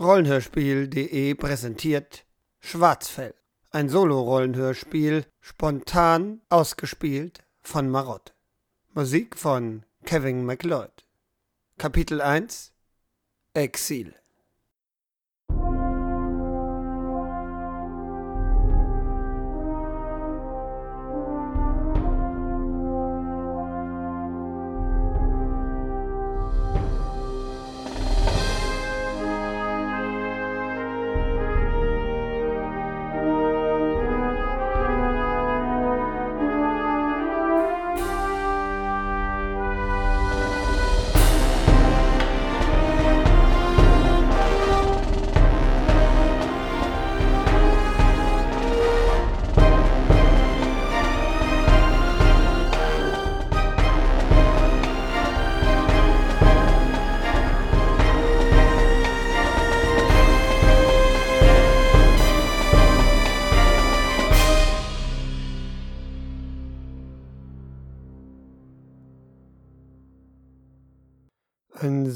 Rollenhörspiel.de präsentiert Schwarzfell. Ein Solo-Rollenhörspiel, spontan ausgespielt von Marott. Musik von Kevin MacLeod. Kapitel 1 Exil.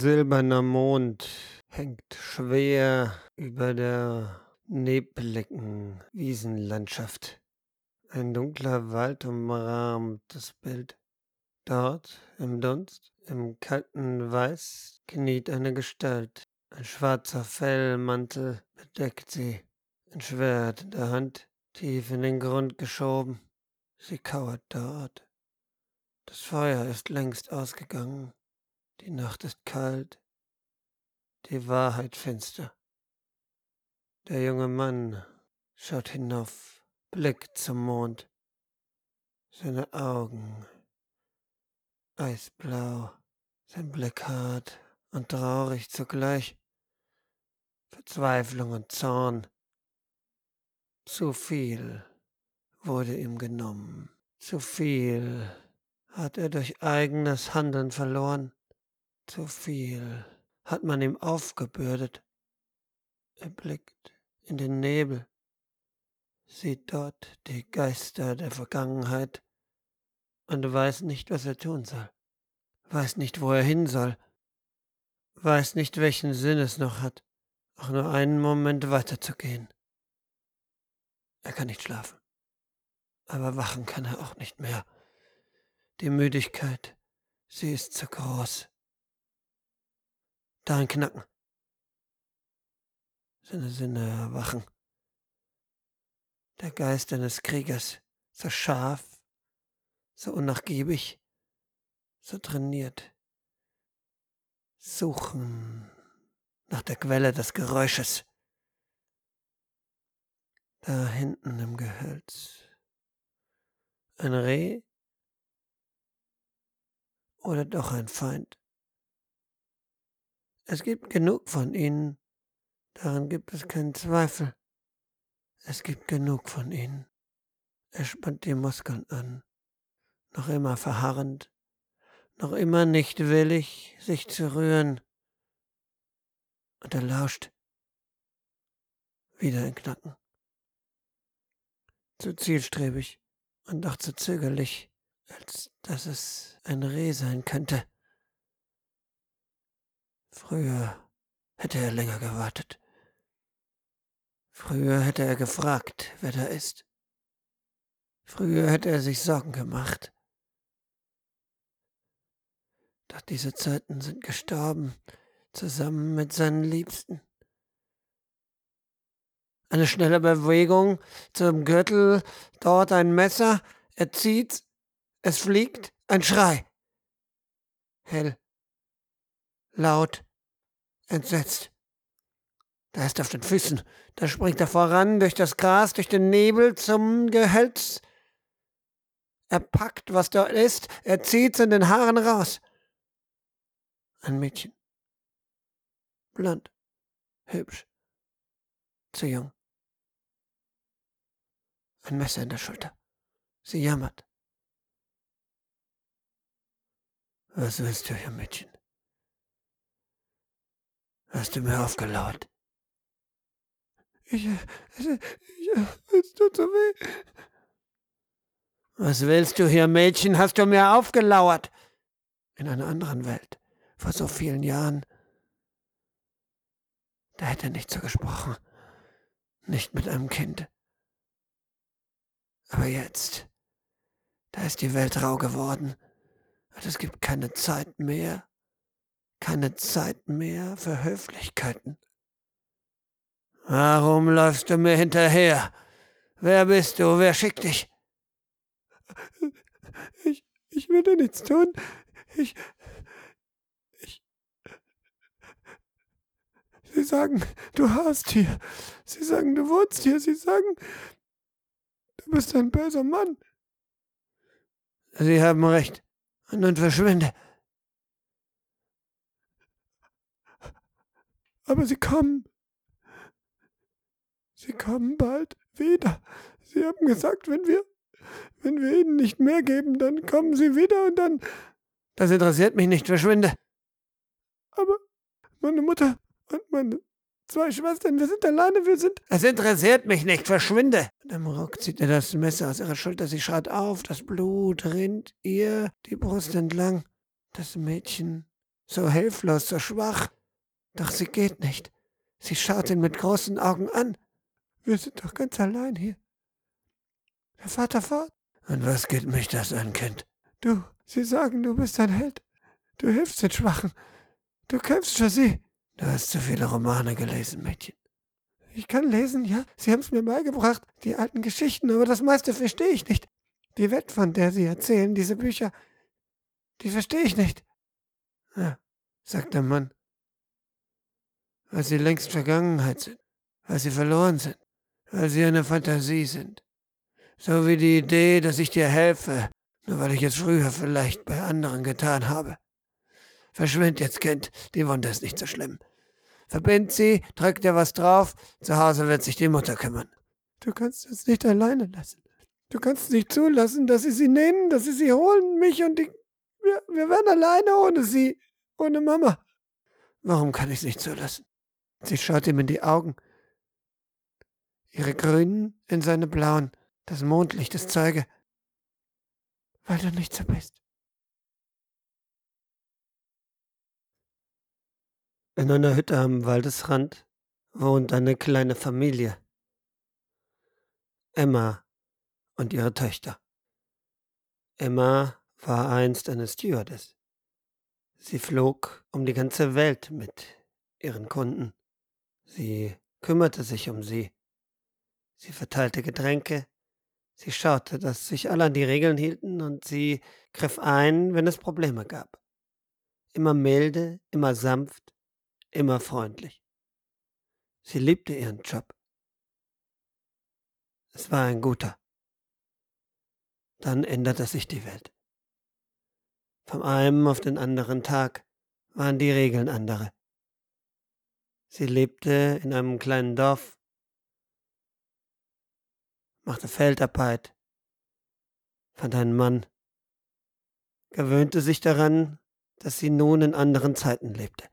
Silberner Mond hängt schwer über der nebligen Wiesenlandschaft. Ein dunkler Wald umrahmt das Bild. Dort, im Dunst, im kalten Weiß, kniet eine Gestalt. Ein schwarzer Fellmantel bedeckt sie. Ein Schwert in der Hand, tief in den Grund geschoben. Sie kauert dort. Das Feuer ist längst ausgegangen. Die Nacht ist kalt, die Wahrheit finster. Der junge Mann schaut hinauf, blickt zum Mond. Seine Augen eisblau, sein Blick hart und traurig zugleich. Verzweiflung und Zorn. Zu viel wurde ihm genommen. Zu viel hat er durch eigenes Handeln verloren. Zu viel hat man ihm aufgebürdet. Er blickt in den Nebel, sieht dort die Geister der Vergangenheit und weiß nicht, was er tun soll, weiß nicht, wo er hin soll, weiß nicht, welchen Sinn es noch hat, auch nur einen Moment weiterzugehen. Er kann nicht schlafen, aber wachen kann er auch nicht mehr. Die Müdigkeit, sie ist zu groß. Da ein Knacken. Seine Sinne erwachen. Der Geist eines Kriegers, so scharf, so unnachgiebig, so trainiert. Suchen nach der Quelle des Geräusches. Da hinten im Gehölz. Ein Reh oder doch ein Feind? Es gibt genug von ihnen, daran gibt es keinen Zweifel. Es gibt genug von ihnen. Er spannt die Muskeln an, noch immer verharrend, noch immer nicht willig, sich zu rühren. Und er lauscht. Wieder ein Knacken. Zu zielstrebig und doch zu zögerlich, als dass es ein Reh sein könnte. Früher hätte er länger gewartet. Früher hätte er gefragt, wer da ist. Früher hätte er sich Sorgen gemacht. Doch diese Zeiten sind gestorben, zusammen mit seinen Liebsten. Eine schnelle Bewegung zum Gürtel, dort ein Messer, er zieht's, es fliegt, ein Schrei. Hell, laut, entsetzt. Da ist er auf den Füßen. Da springt er voran, durch das Gras, durch den Nebel zum Gehölz. Er packt, was dort ist, er zieht's in den Haaren raus. Ein Mädchen. Blond. Hübsch. Zu jung. Ein Messer in der Schulter. Sie jammert. Was willst du hier, Mädchen? Hast du mir aufgelauert? Ich, ich, ich, es tut so weh. Was willst du hier, Mädchen? Hast du mir aufgelauert? In einer anderen Welt, vor so vielen Jahren. Da hätte er nicht so gesprochen. Nicht mit einem Kind. Aber jetzt, da ist die Welt rau geworden. Und es gibt keine Zeit mehr. Keine Zeit mehr für Höflichkeiten. Warum läufst du mir hinterher? Wer bist du? Wer schickt dich? Ich, ich will dir nichts tun. Ich, ich. Sie sagen, du hast hier. Sie sagen, du wohnst hier. Sie sagen, du bist ein böser Mann. Sie haben recht. Und nun verschwinde. Aber sie kommen. Sie kommen bald wieder. Sie haben gesagt, wenn wir, wenn wir ihnen nicht mehr geben, dann kommen sie wieder und dann. Das interessiert mich nicht, verschwinde. Aber meine Mutter und meine zwei Schwestern, wir sind alleine, wir sind. Es interessiert mich nicht, verschwinde. Und am Rock zieht er das Messer aus ihrer Schulter, sie schreit auf, das Blut rinnt ihr die Brust entlang. Das Mädchen, so hilflos, so schwach. Doch sie geht nicht. Sie schaut ihn mit großen Augen an. Wir sind doch ganz allein hier. Der Vater fort. Und was geht mich das an, Kind? Du, sie sagen, du bist ein Held. Du hilfst den Schwachen. Du kämpfst für sie. Du hast zu viele Romane gelesen, Mädchen. Ich kann lesen, ja. Sie haben es mir beigebracht, die alten Geschichten, aber das meiste verstehe ich nicht. Die Welt, von der Sie erzählen, diese Bücher, die verstehe ich nicht. Ja, sagt der Mann. Weil sie längst Vergangenheit sind, weil sie verloren sind weil sie eine Fantasie sind. So wie die Idee, dass ich dir helfe, nur weil ich es früher vielleicht bei anderen getan habe. Verschwind jetzt, Kind, die Wunde ist nicht so schlimm. Verbind sie, drück dir was drauf, zu Hause wird sich die Mutter kümmern. Du kannst uns nicht alleine lassen. Du kannst nicht zulassen, dass sie sie nehmen, dass sie sie holen, mich und die. Wir, wir werden alleine ohne sie, ohne Mama. Warum kann ich es nicht zulassen? Sie schaut ihm in die Augen ihre grünen in seine blauen, das Mondlicht ist Zeuge, weil du nicht so bist. In einer Hütte am Waldesrand wohnt eine kleine Familie. Emma und ihre Töchter. Emma war einst eine Stewardess. Sie flog um die ganze Welt mit ihren Kunden. Sie kümmerte sich um sie Sie verteilte Getränke, sie schaute, dass sich alle an die Regeln hielten und sie griff ein, wenn es Probleme gab. Immer milde, immer sanft, immer freundlich. Sie liebte ihren Job. Es war ein guter. Dann änderte sich die Welt. Vom einen auf den anderen Tag waren die Regeln andere. Sie lebte in einem kleinen Dorf machte Feldarbeit, fand einen Mann, gewöhnte sich daran, dass sie nun in anderen Zeiten lebte.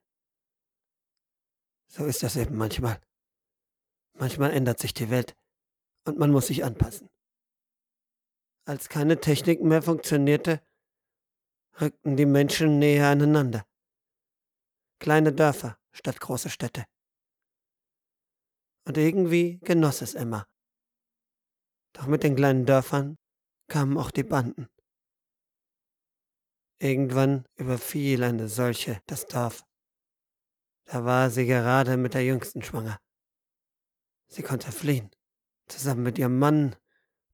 So ist das eben manchmal. Manchmal ändert sich die Welt und man muss sich anpassen. Als keine Technik mehr funktionierte, rückten die Menschen näher aneinander. Kleine Dörfer statt große Städte. Und irgendwie genoss es Emma, doch mit den kleinen Dörfern kamen auch die Banden. Irgendwann überfiel eine solche das Dorf. Da war sie gerade mit der Jüngsten schwanger. Sie konnte fliehen, zusammen mit ihrem Mann,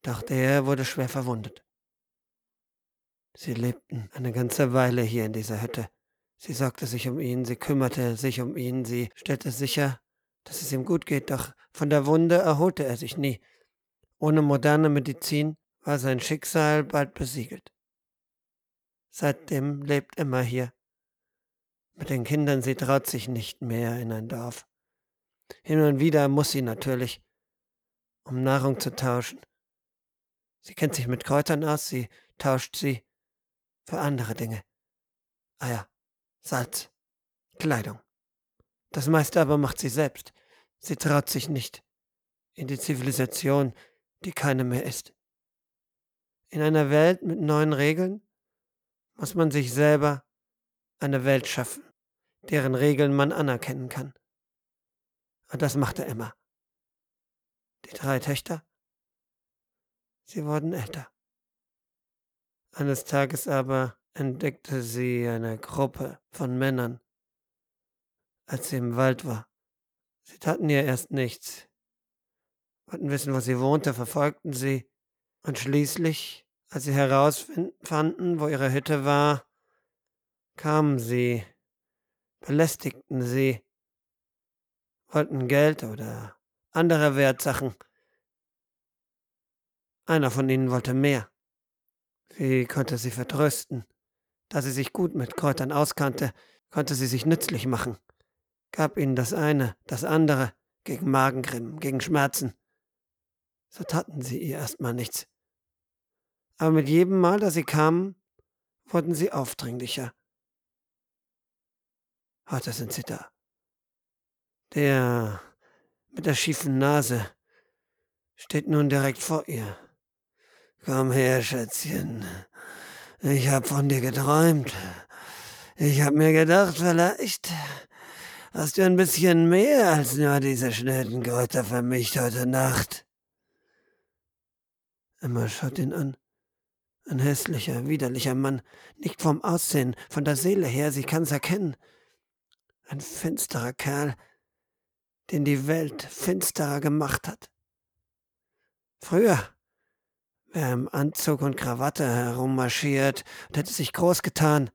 doch der wurde schwer verwundet. Sie lebten eine ganze Weile hier in dieser Hütte. Sie sorgte sich um ihn, sie kümmerte sich um ihn, sie stellte sicher, dass es ihm gut geht, doch von der Wunde erholte er sich nie. Ohne moderne Medizin war sein Schicksal bald besiegelt. Seitdem lebt Emma hier. Mit den Kindern, sie traut sich nicht mehr in ein Dorf. Hin und wieder muss sie natürlich, um Nahrung zu tauschen. Sie kennt sich mit Kräutern aus, sie tauscht sie für andere Dinge. Eier, Salz, Kleidung. Das meiste aber macht sie selbst. Sie traut sich nicht in die Zivilisation, die keine mehr ist. In einer Welt mit neuen Regeln muss man sich selber eine Welt schaffen, deren Regeln man anerkennen kann. Und das machte Emma. Die drei Töchter, sie wurden älter. Eines Tages aber entdeckte sie eine Gruppe von Männern, als sie im Wald war. Sie taten ihr erst nichts, wollten wissen, wo sie wohnte, verfolgten sie, und schließlich, als sie herausfanden, wo ihre Hütte war, kamen sie, belästigten sie, wollten Geld oder andere Wertsachen. Einer von ihnen wollte mehr. Sie konnte sie vertrösten. Da sie sich gut mit Kräutern auskannte, konnte sie sich nützlich machen, gab ihnen das eine, das andere, gegen Magengrimm, gegen Schmerzen. So taten sie ihr erstmal nichts. Aber mit jedem Mal, da sie kamen, wurden sie aufdringlicher. Heute sind sie da. Der mit der schiefen Nase steht nun direkt vor ihr. Komm her, Schätzchen. Ich hab von dir geträumt. Ich hab mir gedacht, vielleicht hast du ein bisschen mehr als nur diese schnellen Kräuter vermischt heute Nacht. Emma schaut ihn an. Ein hässlicher, widerlicher Mann, nicht vom Aussehen, von der Seele her, sie kann's erkennen. Ein finsterer Kerl, den die Welt finsterer gemacht hat. Früher im Anzug und Krawatte herummarschiert und hätte sich groß getan,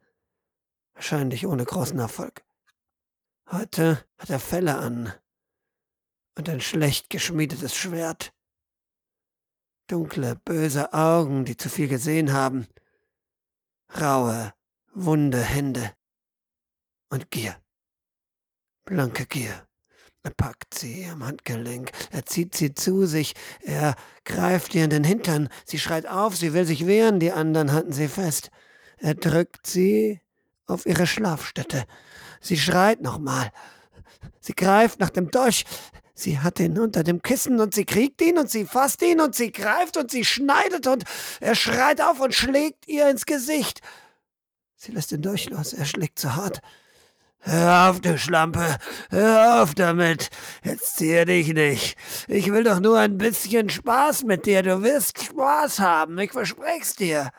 wahrscheinlich ohne großen Erfolg. Heute hat er Felle an und ein schlecht geschmiedetes Schwert. Dunkle, böse Augen, die zu viel gesehen haben. Raue, wunde Hände. Und Gier. Blanke Gier. Er packt sie am Handgelenk, er zieht sie zu sich, er greift ihr in den Hintern, sie schreit auf, sie will sich wehren, die anderen halten sie fest. Er drückt sie auf ihre Schlafstätte. Sie schreit nochmal. Sie greift nach dem Dolch. Sie hat ihn unter dem Kissen und sie kriegt ihn und sie fasst ihn und sie greift und sie schneidet und er schreit auf und schlägt ihr ins Gesicht. Sie lässt ihn durchlos, er schlägt zu hart. Hör auf, du Schlampe, hör auf damit. Jetzt zieh dich nicht. Ich will doch nur ein bisschen Spaß mit dir. Du wirst Spaß haben, ich versprech's dir.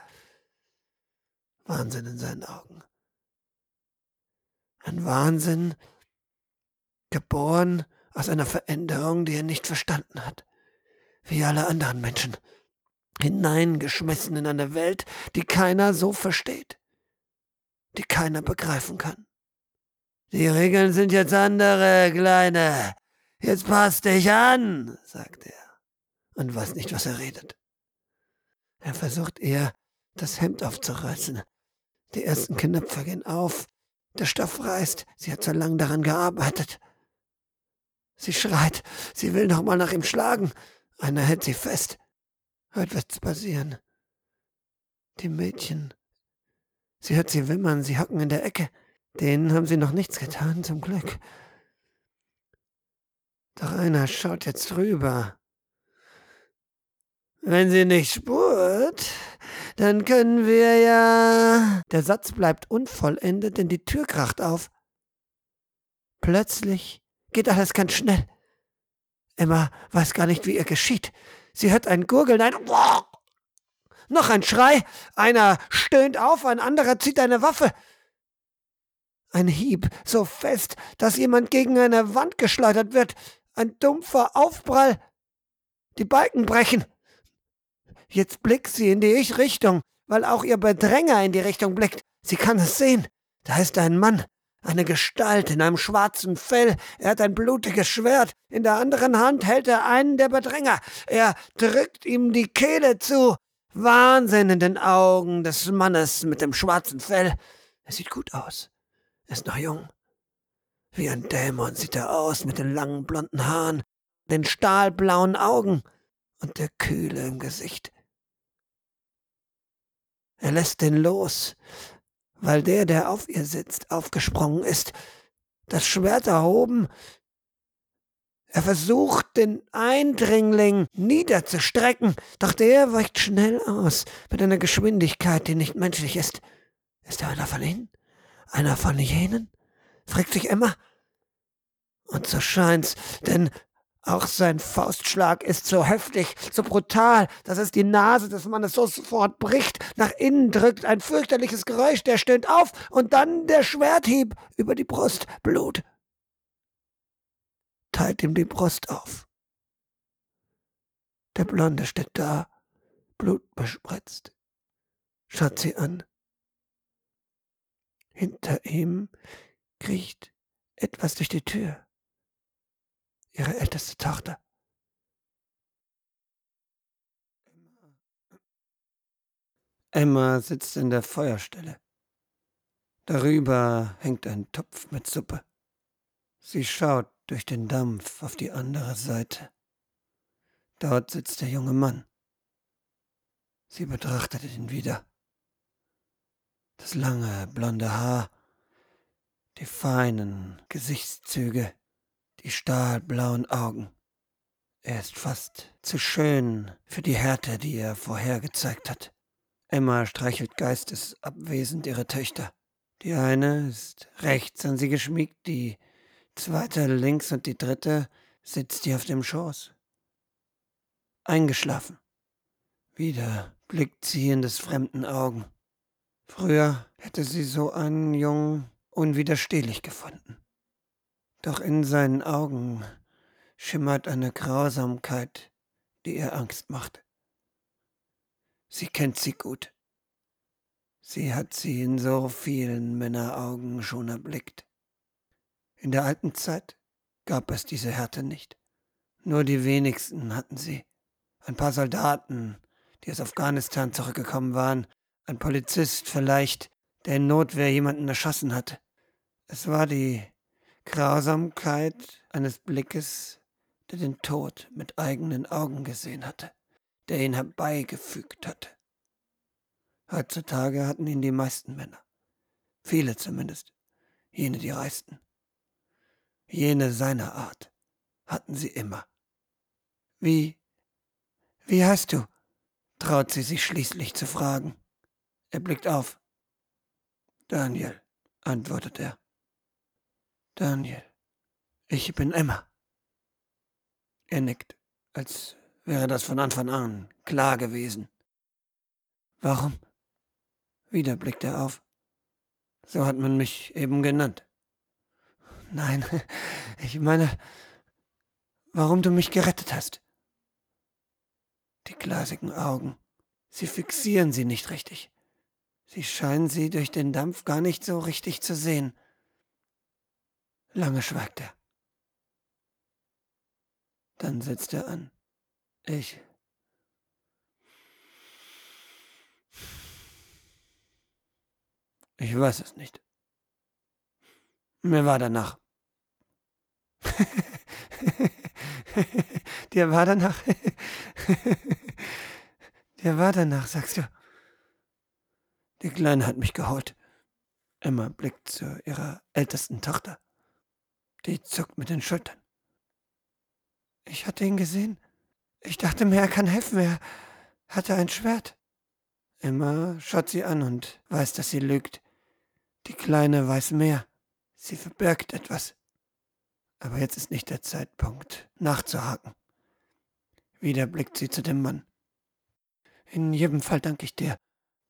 Wahnsinn in seinen Augen. Ein Wahnsinn, geboren aus einer Veränderung, die er nicht verstanden hat. Wie alle anderen Menschen. Hineingeschmissen in eine Welt, die keiner so versteht. Die keiner begreifen kann. Die Regeln sind jetzt andere, Kleine. Jetzt pass dich an, sagt er und weiß nicht, was er redet. Er versucht eher, das Hemd aufzureißen. Die ersten Knöpfe gehen auf. Der Stoff reißt. Sie hat so lange daran gearbeitet. Sie schreit. Sie will noch mal nach ihm schlagen. Einer hält sie fest. Heute wird's passieren. Die Mädchen. Sie hört sie wimmern. Sie hocken in der Ecke. Denen haben sie noch nichts getan, zum Glück. Doch einer schaut jetzt rüber. Wenn sie nicht spurt, dann können wir ja. Der Satz bleibt unvollendet, denn die Tür kracht auf. Plötzlich geht alles ganz schnell. Emma weiß gar nicht, wie ihr geschieht. Sie hört ein Gurgeln, ein noch ein Schrei, einer stöhnt auf, ein anderer zieht eine Waffe. Ein Hieb, so fest, dass jemand gegen eine Wand geschleudert wird. Ein dumpfer Aufprall. Die Balken brechen. Jetzt blickt sie in die Ich-Richtung, weil auch ihr Bedränger in die Richtung blickt. Sie kann es sehen. Da ist ein Mann, eine Gestalt in einem schwarzen Fell. Er hat ein blutiges Schwert. In der anderen Hand hält er einen der Bedränger. Er drückt ihm die Kehle zu. Wahnsinn in den Augen des Mannes mit dem schwarzen Fell. Er sieht gut aus ist noch jung. Wie ein Dämon sieht er aus mit den langen blonden Haaren, den stahlblauen Augen und der Kühle im Gesicht. Er lässt den los, weil der, der auf ihr sitzt, aufgesprungen ist, das Schwert erhoben. Er versucht, den Eindringling niederzustrecken, doch der weicht schnell aus, mit einer Geschwindigkeit, die nicht menschlich ist. Ist er einer von ihnen? Einer von jenen? fragt sich Emma. Und so scheint's, denn auch sein Faustschlag ist so heftig, so brutal, dass es die Nase des Mannes so sofort bricht, nach innen drückt, ein fürchterliches Geräusch, der stöhnt auf und dann der Schwerthieb über die Brust, Blut. Teilt ihm die Brust auf. Der Blonde steht da, blutbespritzt, schaut sie an. Hinter ihm kriecht etwas durch die Tür ihre älteste Tochter. Emma sitzt in der Feuerstelle. Darüber hängt ein Topf mit Suppe. Sie schaut durch den Dampf auf die andere Seite. Dort sitzt der junge Mann. Sie betrachtet ihn wieder. Das lange blonde Haar, die feinen Gesichtszüge, die stahlblauen Augen. Er ist fast zu schön für die Härte, die er vorher gezeigt hat. Emma streichelt geistesabwesend ihre Töchter. Die eine ist rechts an sie geschmiegt, die zweite links und die dritte sitzt ihr auf dem Schoß. Eingeschlafen. Wieder blickt sie in des fremden Augen. Früher hätte sie so einen Jungen unwiderstehlich gefunden. Doch in seinen Augen schimmert eine Grausamkeit, die ihr Angst macht. Sie kennt sie gut. Sie hat sie in so vielen Männeraugen schon erblickt. In der alten Zeit gab es diese Härte nicht. Nur die wenigsten hatten sie. Ein paar Soldaten, die aus Afghanistan zurückgekommen waren, ein Polizist vielleicht, der in Notwehr jemanden erschossen hatte. Es war die Grausamkeit eines Blickes, der den Tod mit eigenen Augen gesehen hatte, der ihn herbeigefügt hatte. Heutzutage hatten ihn die meisten Männer, viele zumindest, jene die reichsten. Jene seiner Art hatten sie immer. Wie, wie heißt du? traut sie sich schließlich zu fragen. Er blickt auf. Daniel, antwortet er. Daniel, ich bin Emma. Er nickt, als wäre das von Anfang an klar gewesen. Warum? Wieder blickt er auf. So hat man mich eben genannt. Nein, ich meine, warum du mich gerettet hast. Die glasigen Augen, sie fixieren sie nicht richtig. Sie scheinen sie durch den Dampf gar nicht so richtig zu sehen. Lange schweigt er. Dann setzt er an. Ich. Ich weiß es nicht. Mir war danach. Dir war danach. Dir war danach, sagst du. Die Kleine hat mich geholt. Emma blickt zu ihrer ältesten Tochter. Die zuckt mit den Schultern. Ich hatte ihn gesehen. Ich dachte mir, er kann helfen. Er hatte ein Schwert. Emma schaut sie an und weiß, dass sie lügt. Die Kleine weiß mehr. Sie verbirgt etwas. Aber jetzt ist nicht der Zeitpunkt, nachzuhaken. Wieder blickt sie zu dem Mann. In jedem Fall danke ich dir.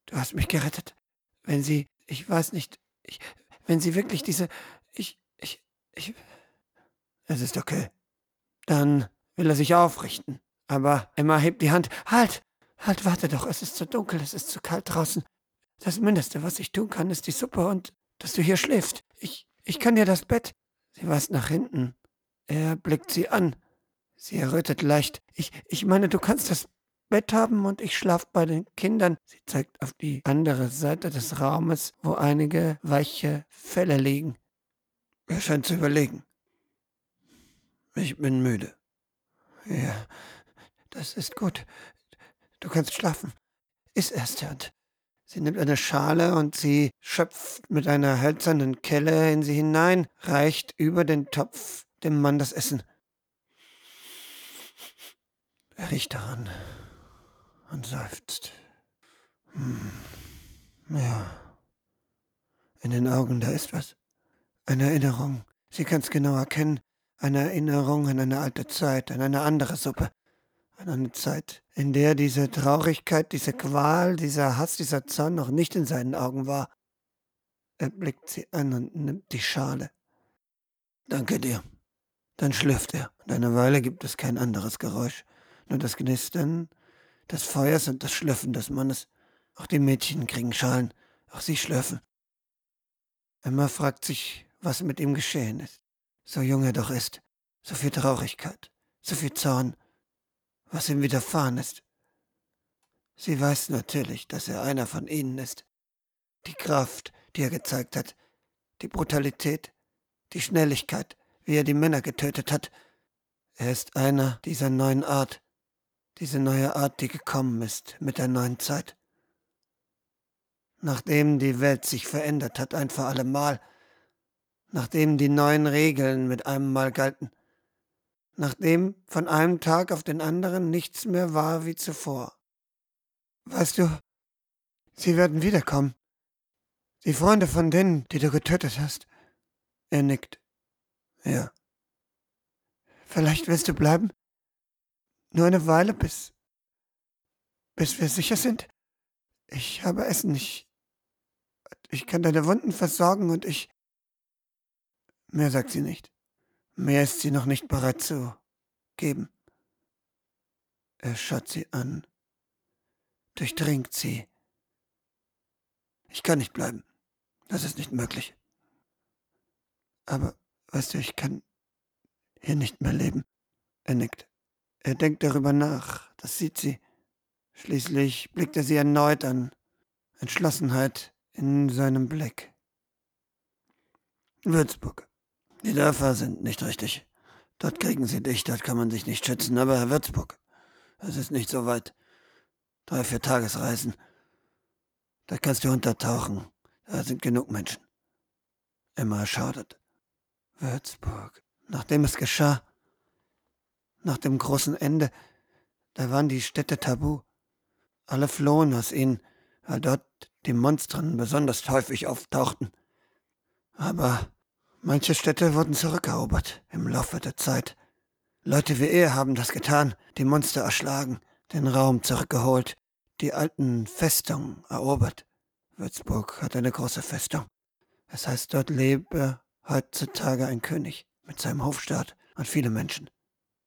Du hast mich gerettet. Wenn sie, ich weiß nicht, ich, wenn sie wirklich diese, ich, ich. Es ist okay. Dann will er sich aufrichten. Aber Emma hebt die Hand. Halt! Halt, warte doch, es ist zu dunkel, es ist zu kalt draußen. Das Mindeste, was ich tun kann, ist die Suppe und dass du hier schläfst. Ich, ich kann dir das Bett. Sie weist nach hinten. Er blickt sie an. Sie errötet leicht. Ich, ich meine, du kannst das Bett haben und ich schlaf bei den Kindern. Sie zeigt auf die andere Seite des Raumes, wo einige weiche Felle liegen. Er scheint zu überlegen. Ich bin müde. Ja, das ist gut. Du kannst schlafen. Iss erst, und sie nimmt eine Schale und sie schöpft mit einer hölzernen Kelle in sie hinein, reicht über den Topf dem Mann das Essen. Er riecht daran und seufzt. Hm. Ja. In den Augen, da ist was. Eine Erinnerung. Sie kann es genau erkennen. eine Erinnerung an eine alte Zeit, an eine andere Suppe, an eine Zeit, in der diese Traurigkeit, diese Qual, dieser Hass, dieser Zorn noch nicht in seinen Augen war. Er blickt sie an und nimmt die Schale. Danke dir. Dann schlürft er, und eine Weile gibt es kein anderes Geräusch, nur das Knistern des Feuers und das Schlürfen des Mannes. Auch die Mädchen kriegen Schalen, auch sie schlürfen. Emma fragt sich, was mit ihm geschehen ist. So jung er doch ist, so viel Traurigkeit, so viel Zorn, was ihm widerfahren ist. Sie weiß natürlich, dass er einer von ihnen ist. Die Kraft, die er gezeigt hat, die Brutalität, die Schnelligkeit, wie er die Männer getötet hat. Er ist einer dieser neuen Art, diese neue Art, die gekommen ist mit der neuen Zeit. Nachdem die Welt sich verändert hat, ein für allemal, nachdem die neuen Regeln mit einem Mal galten, nachdem von einem Tag auf den anderen nichts mehr war wie zuvor. Weißt du, sie werden wiederkommen. Die Freunde von denen, die du getötet hast. Er nickt. Ja. Vielleicht wirst du bleiben? Nur eine Weile, bis. bis wir sicher sind? Ich habe Essen nicht. Ich kann deine Wunden versorgen und ich. Mehr sagt sie nicht. Mehr ist sie noch nicht bereit zu geben. Er schaut sie an, durchdringt sie. Ich kann nicht bleiben. Das ist nicht möglich. Aber, weißt du, ich kann hier nicht mehr leben. Er nickt. Er denkt darüber nach. Das sieht sie. Schließlich blickt er sie erneut an. Entschlossenheit in seinem Blick. Würzburg. Die Dörfer sind nicht richtig. Dort kriegen sie dich, dort kann man sich nicht schützen, aber Herr Würzburg, es ist nicht so weit. Drei, vier Tagesreisen. Da kannst du untertauchen. Da sind genug Menschen. Emma schaudert. Würzburg. Nachdem es geschah, nach dem großen Ende, da waren die Städte tabu. Alle flohen aus ihnen, weil dort die Monstren besonders häufig auftauchten. Aber manche Städte wurden zurückerobert im Laufe der Zeit. Leute wie er haben das getan, die Monster erschlagen, den Raum zurückgeholt, die alten Festungen erobert. Würzburg hat eine große Festung. Es heißt, dort lebe heutzutage ein König mit seinem Hofstaat und viele Menschen.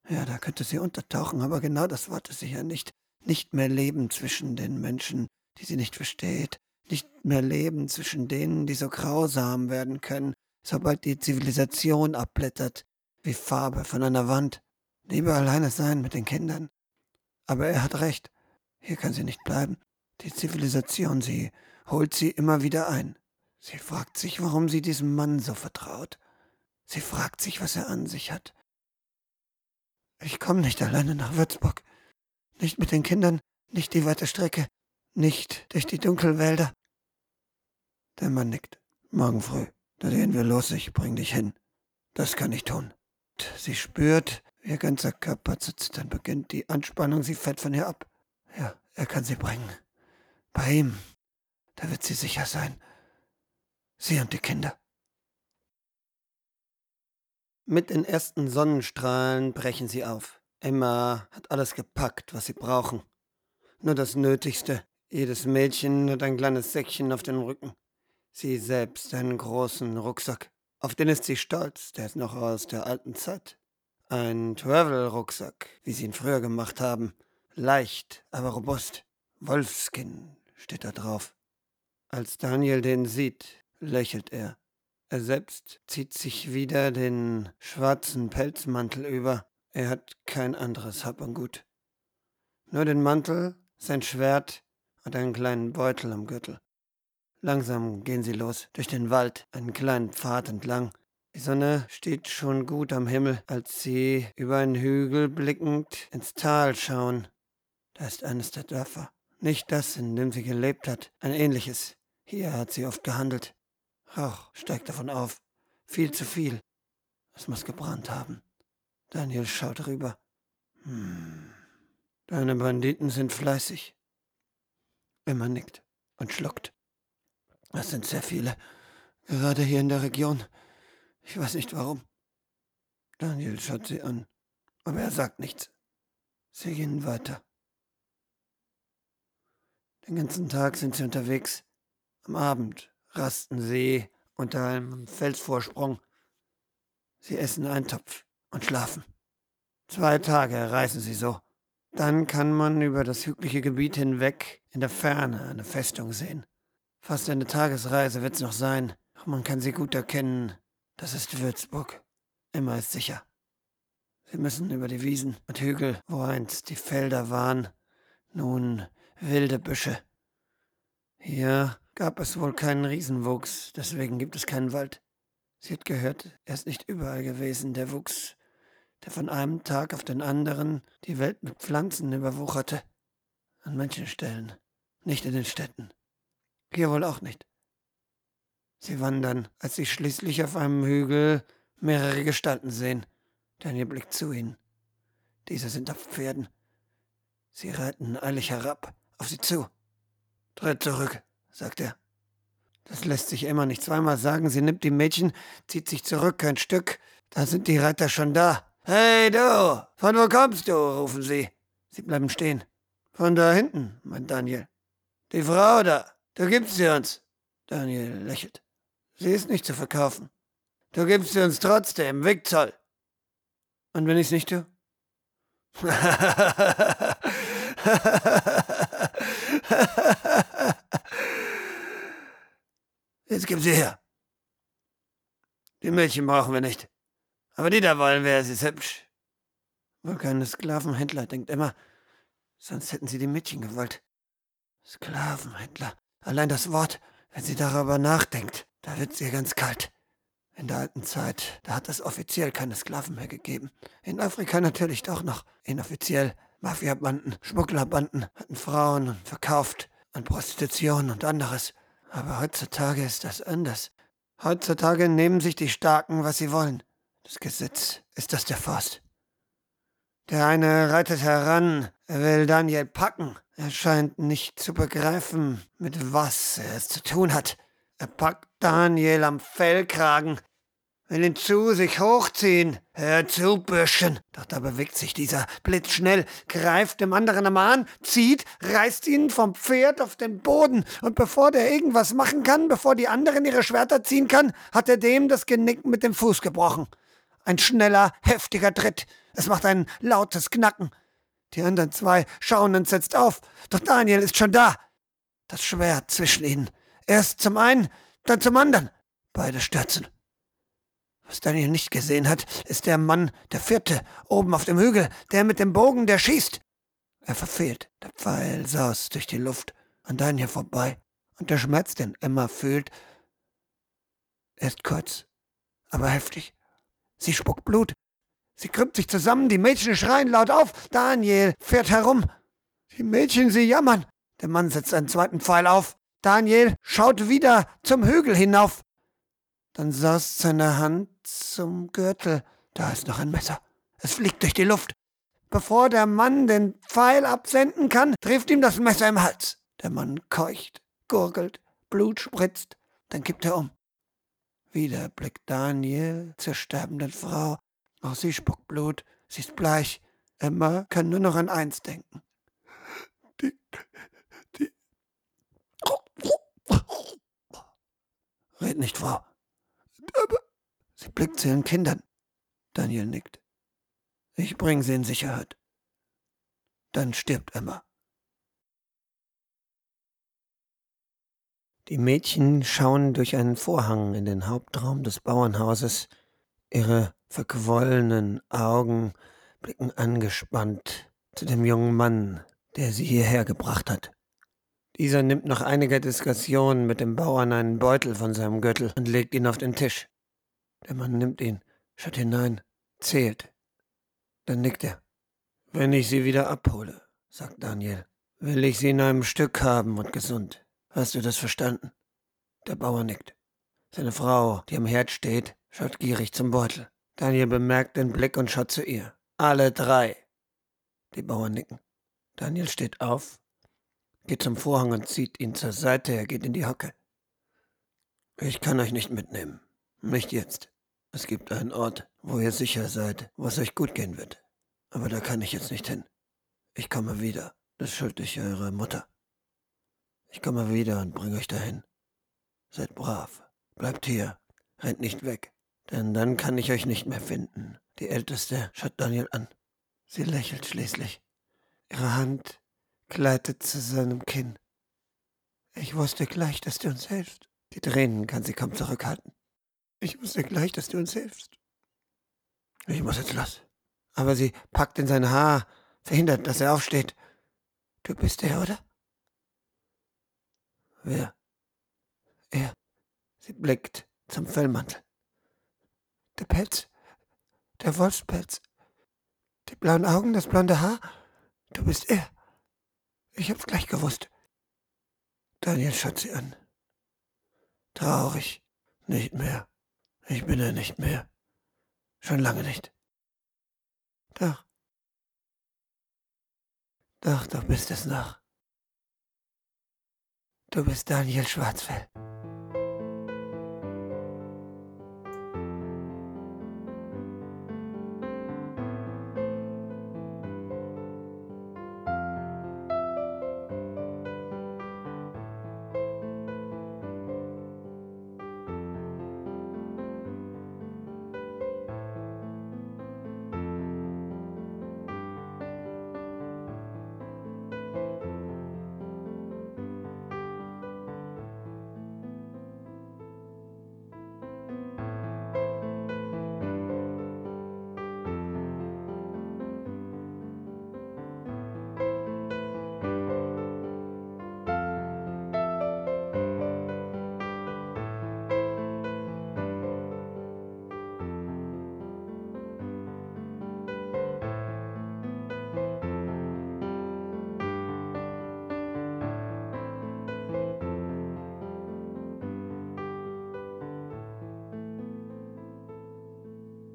Ja, da könnte sie untertauchen, aber genau das wollte sie ja nicht. Nicht mehr leben zwischen den Menschen, die sie nicht versteht. Nicht mehr leben zwischen denen, die so grausam werden können, sobald die Zivilisation abblättert, wie Farbe von einer Wand. Lieber alleine sein mit den Kindern. Aber er hat recht. Hier kann sie nicht bleiben. Die Zivilisation, sie holt sie immer wieder ein. Sie fragt sich, warum sie diesem Mann so vertraut. Sie fragt sich, was er an sich hat. Ich komme nicht alleine nach Würzburg. Nicht mit den Kindern, nicht die weite Strecke, nicht durch die Dunkelwälder. Der Mann nickt. Morgen früh. Da gehen wir los, ich bring dich hin. Das kann ich tun. Sie spürt, ihr ganzer Körper zu zittern beginnt. Die Anspannung, sie fällt von ihr ab. Ja, er kann sie bringen. Bei ihm. Da wird sie sicher sein. Sie und die Kinder. Mit den ersten Sonnenstrahlen brechen sie auf. Emma hat alles gepackt, was sie brauchen. Nur das Nötigste. Jedes Mädchen hat ein kleines Säckchen auf dem Rücken. Sie selbst einen großen Rucksack. Auf den ist sie stolz, der ist noch aus der alten Zeit. Ein Travel-Rucksack, wie sie ihn früher gemacht haben. Leicht, aber robust. Wolfskin steht da drauf. Als Daniel den sieht, lächelt er. Er selbst zieht sich wieder den schwarzen Pelzmantel über. Er hat kein anderes Hab und Gut. Nur den Mantel, sein Schwert und einen kleinen Beutel am Gürtel. Langsam gehen sie los, durch den Wald, einen kleinen Pfad entlang. Die Sonne steht schon gut am Himmel, als sie über einen Hügel blickend ins Tal schauen. Da ist eines der Dörfer. Nicht das, in dem sie gelebt hat, ein ähnliches. Hier hat sie oft gehandelt. Rauch steigt davon auf. Viel zu viel. Es muss gebrannt haben. Daniel schaut rüber. Hm. Deine Banditen sind fleißig. Emma nickt und schluckt. Es sind sehr viele. Gerade hier in der Region. Ich weiß nicht warum. Daniel schaut sie an, aber er sagt nichts. Sie gehen weiter. Den ganzen Tag sind sie unterwegs. Am Abend rasten sie unter einem Felsvorsprung. Sie essen Eintopf und schlafen. Zwei Tage reisen sie so. Dann kann man über das hügelige Gebiet hinweg in der Ferne eine Festung sehen. Fast eine Tagesreise wird's noch sein, man kann sie gut erkennen. Das ist Würzburg. Immer ist sicher. Sie müssen über die Wiesen und Hügel, wo einst die Felder waren, nun wilde Büsche. Hier gab es wohl keinen Riesenwuchs, deswegen gibt es keinen Wald. Sie hat gehört, er ist nicht überall gewesen, der Wuchs, der von einem Tag auf den anderen die Welt mit Pflanzen überwucherte. An manchen Stellen, nicht in den Städten. Hier wohl auch nicht. Sie wandern, als sie schließlich auf einem Hügel mehrere Gestalten sehen. Daniel blickt zu ihnen. Diese sind auf Pferden. Sie reiten eilig herab, auf sie zu. Tritt zurück, sagt er. Das lässt sich immer nicht zweimal sagen. Sie nimmt die Mädchen, zieht sich zurück ein Stück. Da sind die Reiter schon da. Hey du, von wo kommst du? rufen sie. Sie bleiben stehen. Von da hinten, meint Daniel. Die Frau da, du gibst sie uns. Daniel lächelt. Sie ist nicht zu verkaufen. Du gibst sie uns trotzdem, Wegzoll. Und wenn ich's nicht tue? Jetzt gib sie her. Die Mädchen brauchen wir nicht. Aber die da wollen wir, sie ist hübsch. Wohl keine Sklavenhändler, denkt Emma. Sonst hätten sie die Mädchen gewollt. Sklavenhändler. Allein das Wort, wenn sie darüber nachdenkt, da wird's ihr ganz kalt. In der alten Zeit, da hat es offiziell keine Sklaven mehr gegeben. In Afrika natürlich doch noch. Inoffiziell. Mafiabanden, Schmugglerbanden hatten Frauen verkauft an Prostitution und anderes. Aber heutzutage ist das anders. Heutzutage nehmen sich die Starken, was sie wollen. Das Gesetz ist das der Faust. Der eine reitet heran, er will Daniel packen. Er scheint nicht zu begreifen, mit was er es zu tun hat. Er packt Daniel am Fellkragen, will ihn zu sich hochziehen. Hör zu, Bürschchen. Doch da bewegt sich dieser blitzschnell, greift dem anderen am Arm, zieht, reißt ihn vom Pferd auf den Boden. Und bevor der irgendwas machen kann, bevor die anderen ihre Schwerter ziehen kann, hat er dem das Genick mit dem Fuß gebrochen. Ein schneller, heftiger Tritt. Es macht ein lautes Knacken. Die anderen zwei schauen entsetzt auf. Doch Daniel ist schon da. Das Schwert zwischen ihnen. Erst zum einen, dann zum anderen. Beide stürzen. Was Daniel nicht gesehen hat, ist der Mann, der vierte, oben auf dem Hügel, der mit dem Bogen, der schießt. Er verfehlt. Der Pfeil saust durch die Luft an Daniel vorbei. Und der Schmerz, den Emma fühlt, ist kurz, aber heftig. Sie spuckt Blut. Sie krümmt sich zusammen, die Mädchen schreien laut auf. Daniel fährt herum. Die Mädchen, sie jammern. Der Mann setzt einen zweiten Pfeil auf. Daniel schaut wieder zum Hügel hinauf. Dann saust seine Hand zum Gürtel. Da ist noch ein Messer. Es fliegt durch die Luft. Bevor der Mann den Pfeil absenden kann, trifft ihm das Messer im Hals. Der Mann keucht, gurgelt, Blut spritzt, dann kippt er um. Wieder blickt Daniel zur sterbenden Frau. Auch sie spuckt Blut, sie ist bleich. Emma kann nur noch an eins denken. Die, die. Red nicht, Frau. Aber sie blickt zu ihren Kindern. Daniel nickt. Ich bring sie in Sicherheit. Dann stirbt Emma. Die Mädchen schauen durch einen Vorhang in den Hauptraum des Bauernhauses. Ihre verquollenen Augen blicken angespannt zu dem jungen Mann, der sie hierher gebracht hat. Dieser nimmt nach einiger Diskussion mit dem Bauern einen Beutel von seinem Gürtel und legt ihn auf den Tisch. Der Mann nimmt ihn, schaut hinein, zählt. Dann nickt er. Wenn ich sie wieder abhole, sagt Daniel, will ich sie in einem Stück haben und gesund. Hast du das verstanden? Der Bauer nickt. Seine Frau, die am Herd steht, schaut gierig zum Beutel. Daniel bemerkt den Blick und schaut zu ihr. Alle drei. Die Bauern nicken. Daniel steht auf, geht zum Vorhang und zieht ihn zur Seite. Er geht in die Hocke. Ich kann euch nicht mitnehmen. Nicht jetzt. Es gibt einen Ort, wo ihr sicher seid, wo es euch gut gehen wird. Aber da kann ich jetzt nicht hin. Ich komme wieder. Das schuld ich eurer Mutter. Ich komme wieder und bringe euch dahin. Seid brav. Bleibt hier. Rennt nicht weg. Denn dann kann ich euch nicht mehr finden. Die Älteste schaut Daniel an. Sie lächelt schließlich. Ihre Hand gleitet zu seinem Kinn. Ich wusste gleich, dass du uns hilfst. Die Tränen kann sie kaum zurückhalten. Ich wusste gleich, dass du uns hilfst. Ich muss jetzt los. Aber sie packt in sein Haar, verhindert, dass er aufsteht. Du bist er, oder? Wer? Er. Sie blickt zum Fellmantel. Der Pelz. Der Wolfspelz. Die blauen Augen, das blonde Haar. Du bist er. Ich hab's gleich gewusst. Daniel schaut sie an. Traurig. Nicht mehr. Ich bin er nicht mehr. Schon lange nicht. Doch. Doch, du bist es noch. Du bist Daniel Schwarzfell.